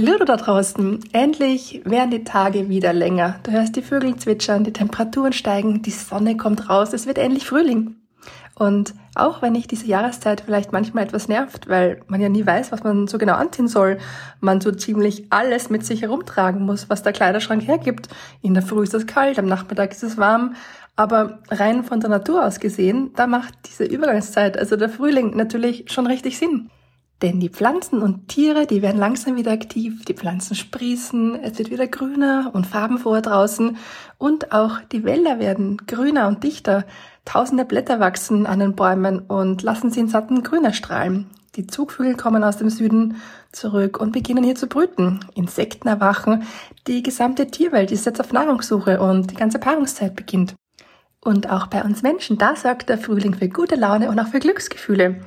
Hallo da draußen! Endlich werden die Tage wieder länger. Du hörst die Vögel zwitschern, die Temperaturen steigen, die Sonne kommt raus, es wird endlich Frühling. Und auch wenn ich diese Jahreszeit vielleicht manchmal etwas nervt, weil man ja nie weiß, was man so genau anziehen soll, man so ziemlich alles mit sich herumtragen muss, was der Kleiderschrank hergibt. In der Früh ist es kalt, am Nachmittag ist es warm. Aber rein von der Natur aus gesehen, da macht diese Übergangszeit, also der Frühling, natürlich schon richtig Sinn. Denn die Pflanzen und Tiere, die werden langsam wieder aktiv, die Pflanzen sprießen, es wird wieder grüner und farbenfroher draußen und auch die Wälder werden grüner und dichter. Tausende Blätter wachsen an den Bäumen und lassen sie in satten Grüner strahlen. Die Zugvögel kommen aus dem Süden zurück und beginnen hier zu brüten. Insekten erwachen, die gesamte Tierwelt ist jetzt auf Nahrungssuche und die ganze Paarungszeit beginnt. Und auch bei uns Menschen, da sorgt der Frühling für gute Laune und auch für Glücksgefühle.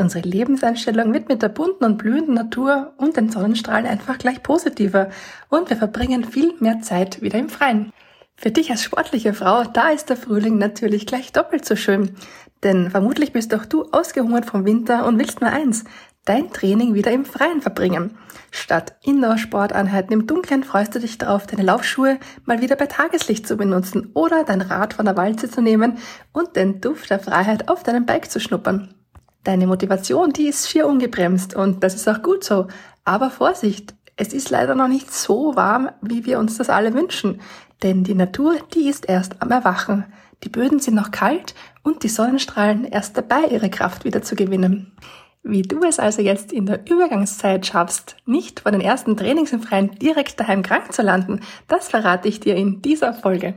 Unsere Lebenseinstellung wird mit der bunten und blühenden Natur und den Sonnenstrahlen einfach gleich positiver und wir verbringen viel mehr Zeit wieder im Freien. Für dich als sportliche Frau, da ist der Frühling natürlich gleich doppelt so schön. Denn vermutlich bist auch du ausgehungert vom Winter und willst nur eins, dein Training wieder im Freien verbringen. Statt Indoor-Sporteinheiten im Dunkeln freust du dich darauf, deine Laufschuhe mal wieder bei Tageslicht zu benutzen oder dein Rad von der Walze zu nehmen und den Duft der Freiheit auf deinem Bike zu schnuppern. Deine Motivation, die ist schier ungebremst und das ist auch gut so. Aber Vorsicht, es ist leider noch nicht so warm, wie wir uns das alle wünschen. Denn die Natur, die ist erst am Erwachen. Die Böden sind noch kalt und die Sonnenstrahlen erst dabei, ihre Kraft wieder zu gewinnen. Wie du es also jetzt in der Übergangszeit schaffst, nicht vor den ersten Trainings im Freien direkt daheim krank zu landen, das verrate ich dir in dieser Folge.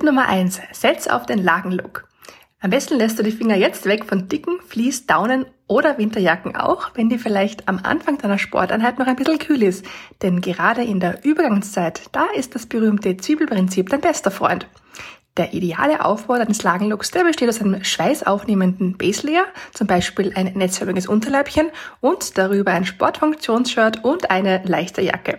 Tipp Nummer eins: Setz auf den Lagenlook. Am besten lässt du die Finger jetzt weg von dicken Vlies, Daunen oder Winterjacken auch, wenn die vielleicht am Anfang deiner Sporteinheit noch ein bisschen kühl ist. Denn gerade in der Übergangszeit, da ist das berühmte Zwiebelprinzip dein bester Freund. Der ideale Aufbau deines Lagenlooks, der besteht aus einem schweißaufnehmenden Baselayer, zum Beispiel ein netzförmiges Unterleibchen und darüber ein Sportfunktionsshirt und eine leichte Jacke.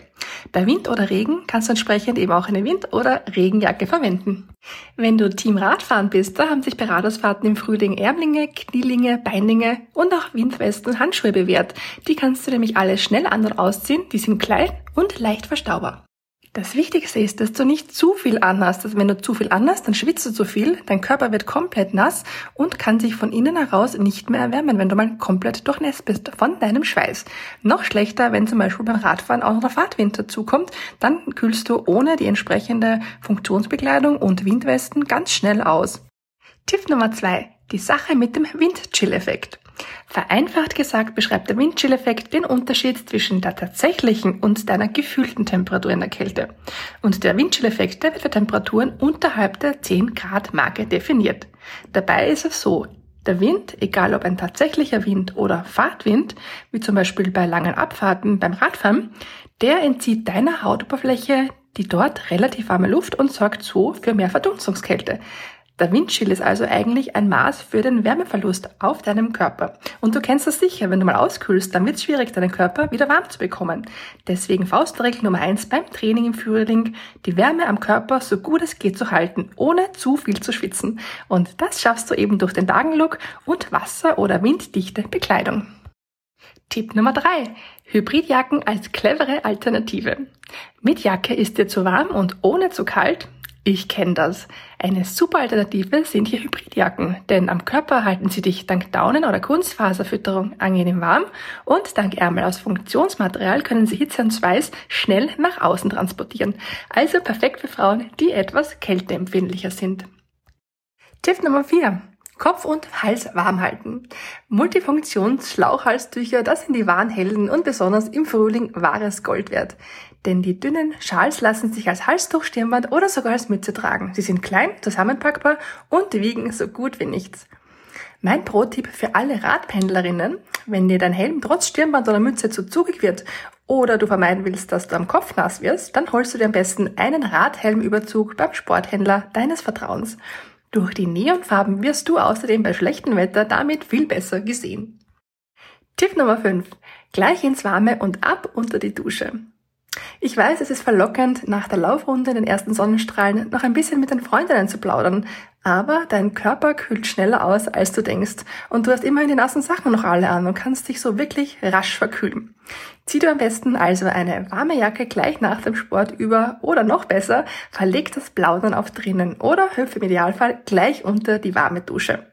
Bei Wind oder Regen kannst du entsprechend eben auch eine Wind- oder Regenjacke verwenden. Wenn du Team Radfahren bist, da haben sich bei Radausfahrten im Frühling Ärmlinge, Knielinge, Beinlinge und auch Windwesten und Handschuhe bewährt. Die kannst du nämlich alle schnell an- und ausziehen, die sind klein und leicht verstaubar. Das Wichtigste ist, dass du nicht zu viel anhast. Also wenn du zu viel anhast, dann schwitzt du zu viel, dein Körper wird komplett nass und kann sich von innen heraus nicht mehr erwärmen, wenn du mal komplett durchnässt bist von deinem Schweiß. Noch schlechter, wenn zum Beispiel beim Radfahren auch noch der Fahrtwind dazukommt, dann kühlst du ohne die entsprechende Funktionsbekleidung und Windwesten ganz schnell aus. Tipp Nummer zwei: Die Sache mit dem Windchill-Effekt. Vereinfacht gesagt beschreibt der Windchill-Effekt den Unterschied zwischen der tatsächlichen und deiner gefühlten Temperatur in der Kälte. Und der Windchill-Effekt, der wird für Temperaturen unterhalb der 10 Grad Marke definiert. Dabei ist es so, der Wind, egal ob ein tatsächlicher Wind oder Fahrtwind, wie zum Beispiel bei langen Abfahrten beim Radfahren, der entzieht deiner Hautoberfläche die dort relativ warme Luft und sorgt so für mehr Verdunstungskälte. Der Windchill ist also eigentlich ein Maß für den Wärmeverlust auf deinem Körper. Und du kennst das sicher, wenn du mal auskühlst, dann wird es schwierig, deinen Körper wieder warm zu bekommen. Deswegen Faustregel Nummer eins beim Training im Frühling, die Wärme am Körper so gut es geht zu halten, ohne zu viel zu schwitzen. Und das schaffst du eben durch den Lagenlook und Wasser- oder winddichte Bekleidung. Tipp Nummer drei: Hybridjacken als clevere Alternative. Mit Jacke ist dir zu warm und ohne zu kalt, ich kenne das. Eine super Alternative sind hier Hybridjacken, denn am Körper halten sie dich dank Daunen- oder Kunstfaserfütterung angenehm warm und dank Ärmel aus Funktionsmaterial können sie Hitze und Schweiß schnell nach außen transportieren. Also perfekt für Frauen, die etwas kälteempfindlicher sind. Tipp Nummer 4. Kopf und Hals warm halten. Multifunktions-Schlauchhalstücher, das sind die wahren Helden und besonders im Frühling wahres Gold wert. Denn die dünnen Schals lassen sich als Halstuch, Stirnband oder sogar als Mütze tragen. Sie sind klein, zusammenpackbar und wiegen so gut wie nichts. Mein Pro-Tipp für alle Radpendlerinnen, wenn dir dein Helm trotz Stirnband oder Mütze zu zugig wird oder du vermeiden willst, dass du am Kopf nass wirst, dann holst du dir am besten einen Radhelmüberzug beim Sporthändler deines Vertrauens. Durch die Neonfarben wirst du außerdem bei schlechtem Wetter damit viel besser gesehen. Tipp Nummer 5. Gleich ins Warme und ab unter die Dusche. Ich weiß, es ist verlockend, nach der Laufrunde in den ersten Sonnenstrahlen noch ein bisschen mit den Freundinnen zu plaudern, aber dein Körper kühlt schneller aus, als du denkst, und du hast immerhin die nassen Sachen noch alle an und kannst dich so wirklich rasch verkühlen. Zieh du am besten also eine warme Jacke gleich nach dem Sport über oder noch besser, verleg das Plaudern auf drinnen oder hüpfe im Idealfall gleich unter die warme Dusche.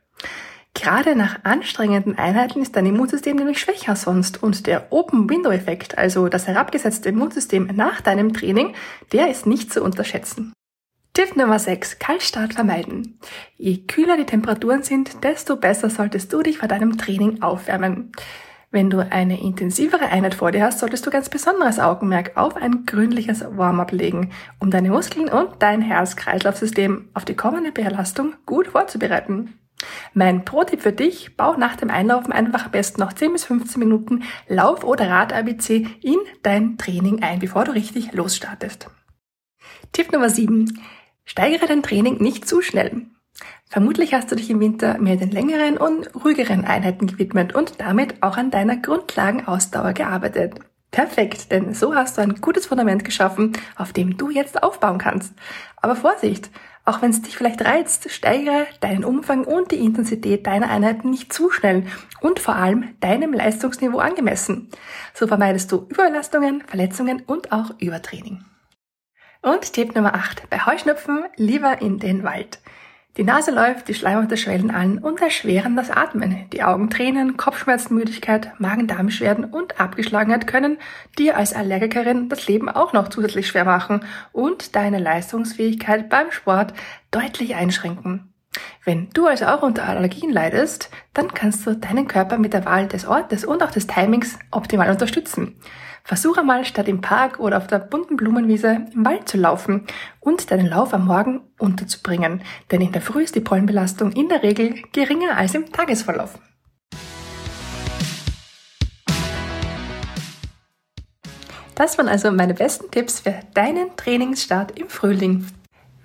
Gerade nach anstrengenden Einheiten ist dein Immunsystem nämlich schwächer sonst und der Open-Window-Effekt, also das herabgesetzte Immunsystem nach deinem Training, der ist nicht zu unterschätzen. Tipp Nummer 6. Kaltstart vermeiden. Je kühler die Temperaturen sind, desto besser solltest du dich vor deinem Training aufwärmen. Wenn du eine intensivere Einheit vor dir hast, solltest du ganz besonderes Augenmerk auf ein gründliches Warm-up legen, um deine Muskeln und dein Herz-Kreislauf-System auf die kommende Belastung gut vorzubereiten. Mein Pro-Tipp für dich, bau nach dem Einlaufen einfach am besten noch 10 bis 15 Minuten Lauf- oder Rad-ABC in dein Training ein, bevor du richtig losstartest. Tipp Nummer 7. Steigere dein Training nicht zu schnell. Vermutlich hast du dich im Winter mehr den längeren und ruhigeren Einheiten gewidmet und damit auch an deiner Grundlagenausdauer gearbeitet. Perfekt, denn so hast du ein gutes Fundament geschaffen, auf dem du jetzt aufbauen kannst. Aber Vorsicht, auch wenn es dich vielleicht reizt, steigere deinen Umfang und die Intensität deiner Einheiten nicht zu schnell und vor allem deinem Leistungsniveau angemessen. So vermeidest du Überlastungen, Verletzungen und auch Übertraining. Und Tipp Nummer 8. Bei Heuschnupfen lieber in den Wald. Die Nase läuft, die Schleimhäute schwellen an und erschweren das Atmen. Die Augen tränen, Kopfschmerzen, Müdigkeit, Magen-Darm-Beschwerden und Abgeschlagenheit können dir als Allergikerin das Leben auch noch zusätzlich schwer machen und deine Leistungsfähigkeit beim Sport deutlich einschränken. Wenn du also auch unter Allergien leidest, dann kannst du deinen Körper mit der Wahl des Ortes und auch des Timings optimal unterstützen. Versuche mal statt im Park oder auf der bunten Blumenwiese im Wald zu laufen und deinen Lauf am Morgen unterzubringen, denn in der Früh ist die Pollenbelastung in der Regel geringer als im Tagesverlauf. Das waren also meine besten Tipps für deinen Trainingsstart im Frühling.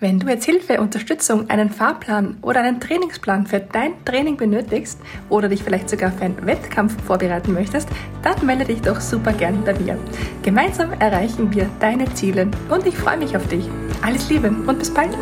Wenn du jetzt Hilfe, Unterstützung, einen Fahrplan oder einen Trainingsplan für dein Training benötigst oder dich vielleicht sogar für einen Wettkampf vorbereiten möchtest, dann melde dich doch super gern bei mir. Gemeinsam erreichen wir deine Ziele und ich freue mich auf dich. Alles Liebe und bis bald!